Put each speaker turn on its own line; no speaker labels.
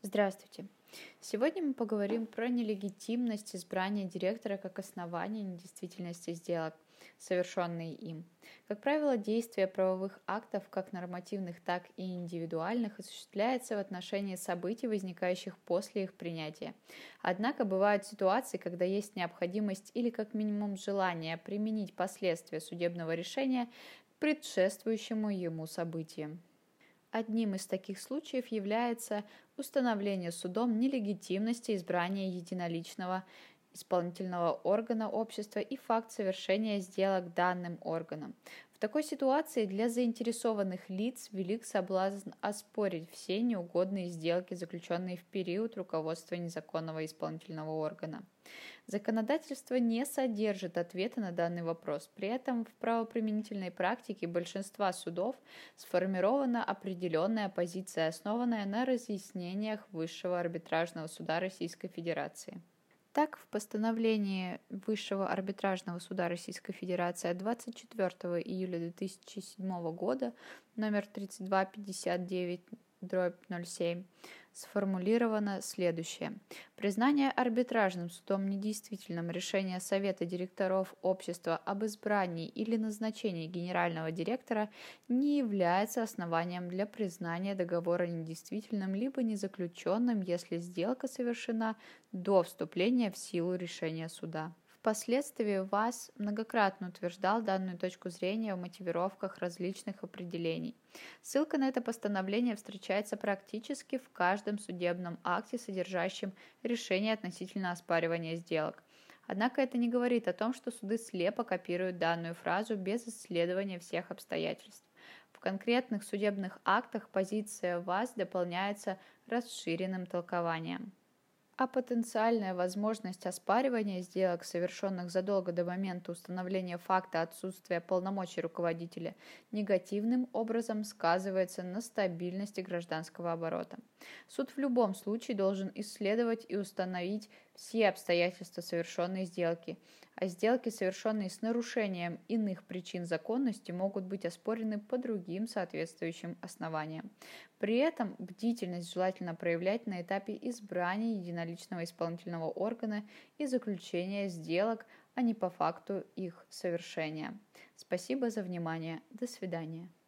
Здравствуйте! Сегодня мы поговорим про нелегитимность избрания директора как основания недействительности сделок, совершенные им. Как правило, действие правовых актов, как нормативных, так и индивидуальных, осуществляется в отношении событий, возникающих после их принятия. Однако бывают ситуации, когда есть необходимость или как минимум желание применить последствия судебного решения к предшествующему ему событию. Одним из таких случаев является установление судом нелегитимности избрания единоличного исполнительного органа общества и факт совершения сделок данным органом. В такой ситуации для заинтересованных лиц велик соблазн оспорить все неугодные сделки, заключенные в период руководства незаконного исполнительного органа. Законодательство не содержит ответа на данный вопрос. При этом в правоприменительной практике большинства судов сформирована определенная позиция, основанная на разъяснениях Высшего арбитражного суда Российской Федерации. Так, в постановлении Высшего арбитражного суда Российской Федерации от 24 июля 2007 года номер 3259 дробь 07 сформулировано следующее. Признание арбитражным судом недействительным решения Совета директоров общества об избрании или назначении генерального директора не является основанием для признания договора недействительным либо незаключенным, если сделка совершена до вступления в силу решения суда. Впоследствии ВАС многократно утверждал данную точку зрения в мотивировках различных определений. Ссылка на это постановление встречается практически в каждом судебном акте, содержащем решение относительно оспаривания сделок. Однако это не говорит о том, что суды слепо копируют данную фразу без исследования всех обстоятельств. В конкретных судебных актах позиция ВАС дополняется расширенным толкованием а потенциальная возможность оспаривания сделок, совершенных задолго до момента установления факта отсутствия полномочий руководителя, негативным образом сказывается на стабильности гражданского оборота. Суд в любом случае должен исследовать и установить все обстоятельства совершенной сделки, а сделки, совершенные с нарушением иных причин законности, могут быть оспорены по другим соответствующим основаниям. При этом бдительность желательно проявлять на этапе избрания единоличного исполнительного органа и заключения сделок, а не по факту их совершения. Спасибо за внимание. До свидания.